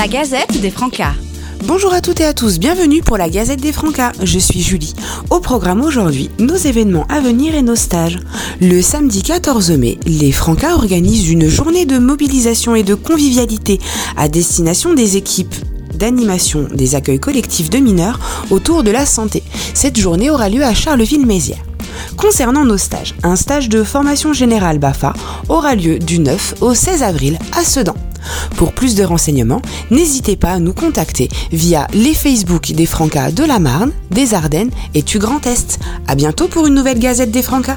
La Gazette des Francas. Bonjour à toutes et à tous, bienvenue pour la Gazette des Francas. Je suis Julie. Au programme aujourd'hui, nos événements à venir et nos stages. Le samedi 14 mai, les Francas organisent une journée de mobilisation et de convivialité à destination des équipes d'animation des accueils collectifs de mineurs autour de la santé. Cette journée aura lieu à Charleville-Mézières. Concernant nos stages, un stage de formation générale BAFA aura lieu du 9 au 16 avril à Sedan. Pour plus de renseignements, n'hésitez pas à nous contacter via les Facebook des Francas de la Marne, des Ardennes et du Grand Est. À bientôt pour une nouvelle Gazette des Francas.